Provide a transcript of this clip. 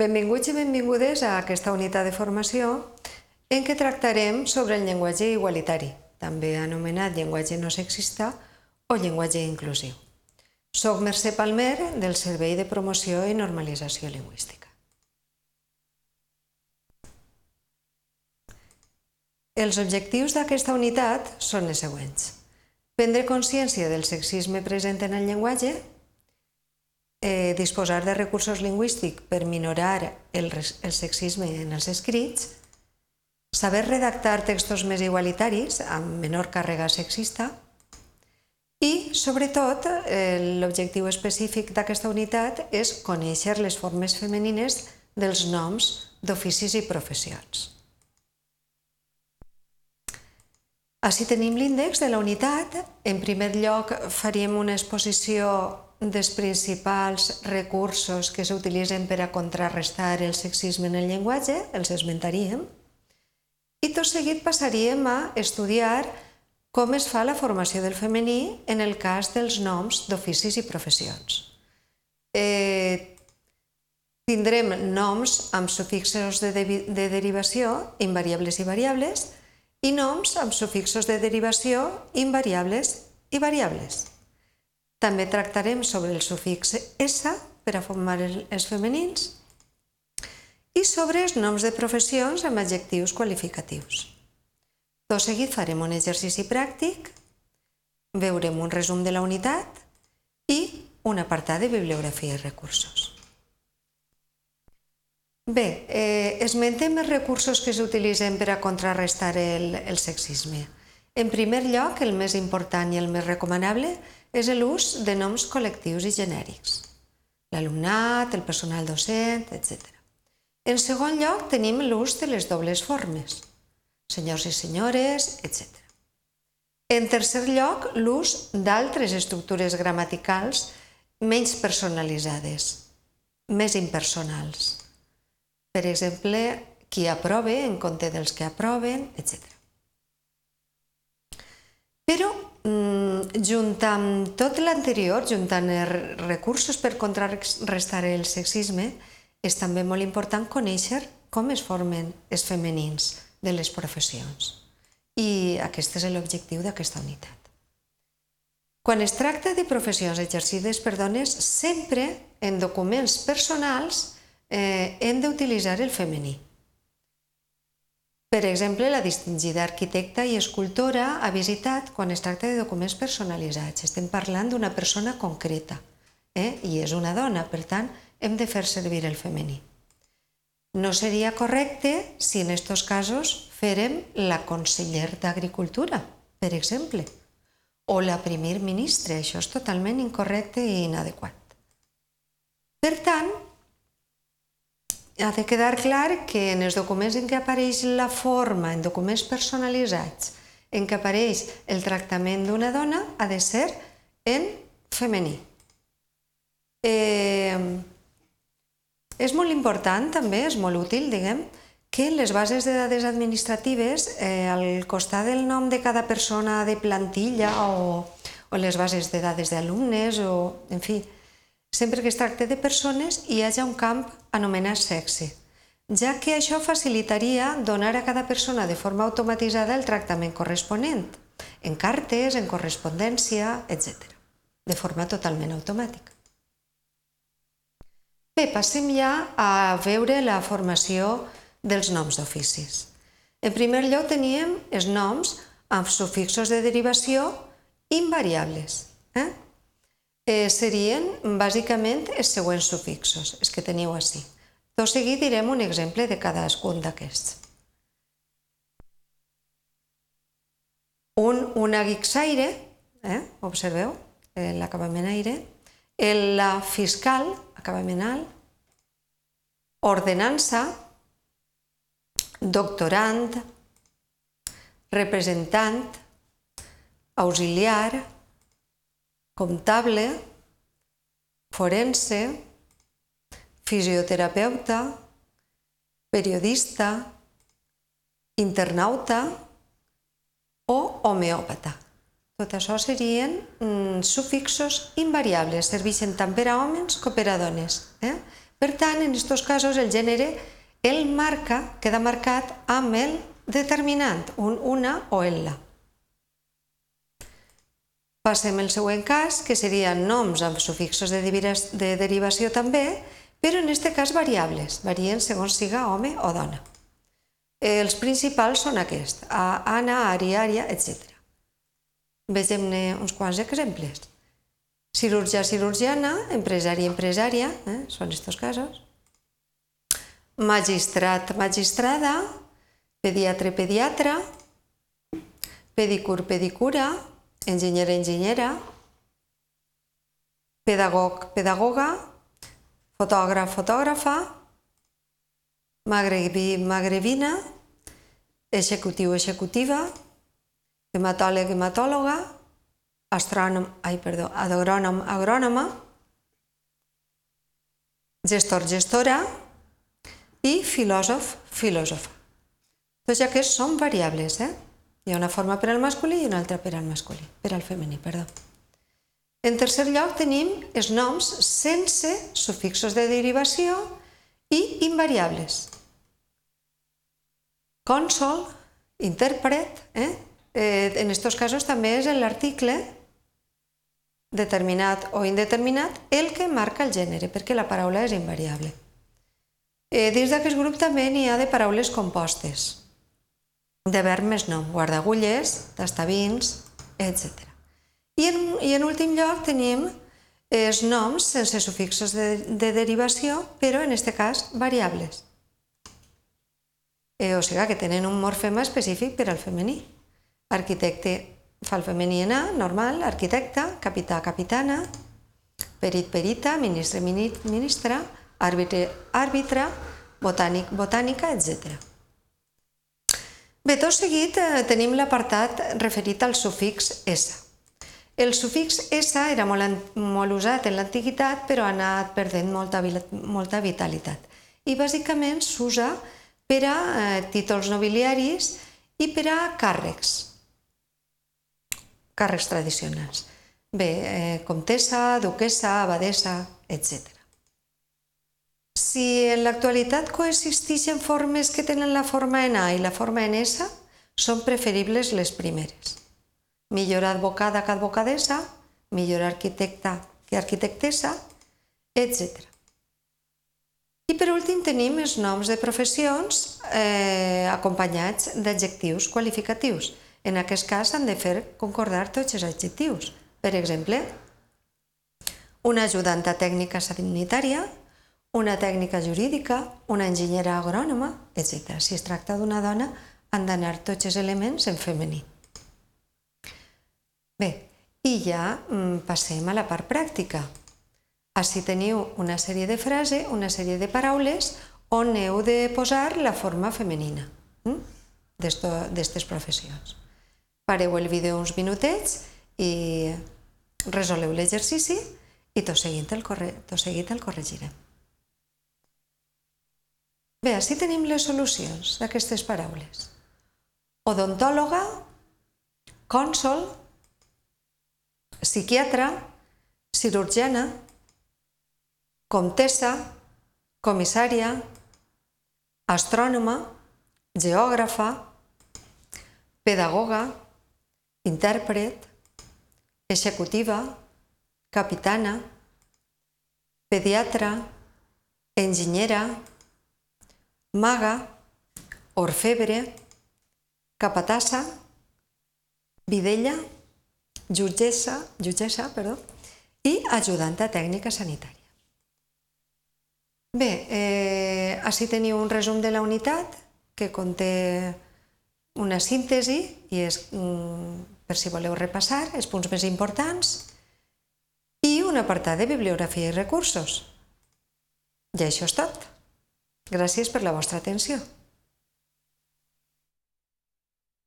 Benvinguts i benvingudes a aquesta unitat de formació en què tractarem sobre el llenguatge igualitari, també anomenat llenguatge no sexista o llenguatge inclusiu. Soc Mercè Palmer, del Servei de Promoció i Normalització Lingüística. Els objectius d'aquesta unitat són els següents. Prendre consciència del sexisme present en el llenguatge, eh, disposar de recursos lingüístics per minorar el, el sexisme en els escrits, saber redactar textos més igualitaris amb menor càrrega sexista i, sobretot, eh, l'objectiu específic d'aquesta unitat és conèixer les formes femenines dels noms d'oficis i professions. Així tenim l'índex de la unitat. En primer lloc faríem una exposició dels principals recursos que s'utilitzen per a contrarrestar el sexisme en el llenguatge, els esmentaríem, i tot seguit passaríem a estudiar com es fa la formació del femení en el cas dels noms d'oficis i professions. Eh, tindrem noms amb sufixos de, de, de derivació invariables i variables i noms amb sufixos de derivació invariables i variables. També tractarem sobre el sufix S per a formar els femenins i sobre els noms de professions amb adjectius qualificatius. Tot seguit farem un exercici pràctic, veurem un resum de la unitat i un apartat de bibliografia i recursos. Bé, eh, esmentem els recursos que s'utilitzen per a contrarrestar el, el sexisme. En primer lloc, el més important i el més recomanable és l'ús de noms col·lectius i genèrics. L'alumnat, el personal docent, etc. En segon lloc, tenim l'ús de les dobles formes, senyors i senyores, etc. En tercer lloc, l'ús d'altres estructures gramaticals menys personalitzades, més impersonals. Per exemple, qui aprove en compte dels que aproven, etc. Però Mm, junt amb tot l'anterior, juntant els recursos per contrarrestar el sexisme, és també molt important conèixer com es formen els femenins de les professions. I aquest és l'objectiu d'aquesta unitat. Quan es tracta de professions exercides per dones, sempre en documents personals eh, hem d'utilitzar el femení. Per exemple, la distingida arquitecta i escultora ha visitat quan es tracta de documents personalitzats. Estem parlant d'una persona concreta eh? i és una dona, per tant, hem de fer servir el femení. No seria correcte si en aquests casos fèrem la conseller d'Agricultura, per exemple, o la primer ministre. Això és totalment incorrecte i inadequat. Per tant, ha de quedar clar que en els documents en què apareix la forma, en documents personalitzats, en què apareix el tractament d'una dona, ha de ser en femení. Eh, és molt important també, és molt útil, diguem, que les bases de dades administratives, eh, al costat del nom de cada persona de plantilla o, o les bases de dades d'alumnes, o, en fi, sempre que es tracta de persones hi hagi un camp anomenat sexe, ja que això facilitaria donar a cada persona de forma automatitzada el tractament corresponent, en cartes, en correspondència, etc. de forma totalment automàtica. Bé, passem ja a veure la formació dels noms d'oficis. En primer lloc teníem els noms amb sufixos de derivació invariables. Eh? Eh, serien bàsicament els següents sufixos, els que teniu així. Tot seguit direm un exemple de cadascun d'aquests. Un, un aguixaire, eh? observeu, eh, l'acabament aire, el fiscal, acabament alt, ordenança, doctorant, representant, auxiliar, comptable, forense, fisioterapeuta, periodista, internauta o homeòpata. Tot això serien mm, sufixos invariables, serveixen tant per a homes com per a dones. Eh? Per tant, en aquests casos el gènere el marca, queda marcat amb el determinant, un una o el la. Passem al següent cas, que serien noms amb sufixos de, de derivació també, però en aquest cas variables, varien segons siga home o dona. Els principals són aquests, Anna, Ari, Ària, etc. Vegem-ne uns quants exemples. Cirurgià, cirurgiana, empresari, empresària, eh? són aquests casos. Magistrat, magistrada, pediatre, pediatra, pedicur, pedicura, enginyer, enginyera, pedagog, pedagoga, fotògraf, fotògrafa, magrebi, magrebina, executiu, executiva, hematòleg, hematòloga, astrònom, ai, perdó, agrònom, agrònoma, gestor, gestora i filòsof, filòsofa. Tots aquests són variables, eh? Hi ha una forma per al masculí i una altra per al masculí, per al femení, perdó. En tercer lloc tenim els noms sense sufixos de derivació i invariables. Cònsol, intèrpret, eh? eh en aquests casos també és l'article determinat o indeterminat el que marca el gènere, perquè la paraula és invariable. Eh, dins d'aquest grup també n'hi ha de paraules compostes, de verb més nom, guardagulles, tastavins, etc. I en, I en últim lloc tenim els noms sense sufixos de, de derivació, però en aquest cas variables. Eh, o sigui que tenen un morfema específic per al femení. Arquitecte fa el femení en A, normal, arquitecte, capità, capitana, perit, perita, ministre, ministra, àrbitre, àrbitre, botànic, botànica, etc. Bé, tot seguit eh, tenim l'apartat referit al sufix S. El sufix S era molt, molt usat en l'antiguitat, però ha anat perdent molta, molta vitalitat. I bàsicament s'usa per a eh, títols nobiliaris i per a càrrecs, càrrecs tradicionals. Bé, eh, comtessa, duquesa, abadesa, etc. Si en l'actualitat coexisteixen formes que tenen la forma en A i la forma en S, són preferibles les primeres. Millor advocada que advocadessa, millor arquitecta que arquitectessa, etc. I per últim tenim els noms de professions eh, acompanyats d'adjectius qualificatius. En aquest cas han de fer concordar tots els adjectius. Per exemple, una ajudanta tècnica sanitària, una tècnica jurídica, una enginyera agrònoma, etc. Si es tracta d'una dona, han d'anar tots els elements en femení. Bé, i ja mm, passem a la part pràctica. Així teniu una sèrie de frases, una sèrie de paraules on heu de posar la forma femenina mm, d'aquestes professions. Pareu el vídeo uns minutets i resoleu l'exercici i tot seguit el, corre... tot seguit el corregirem. Bé, així tenim les solucions d'aquestes paraules. Odontòloga, cònsol, psiquiatra, cirurgiana, comtessa, comissària, astrònoma, geògrafa, pedagoga, intèrpret, executiva, capitana, pediatra, enginyera, maga, orfebre, capatassa, vidella, jutgessa, jutgessa perdó, i ajudanta tècnica sanitària. Bé, eh, així teniu un resum de la unitat que conté una síntesi i és mm, per si voleu repassar els punts més importants i un apartat de bibliografia i recursos. I això és tot. Gràcies per la vostra atenció.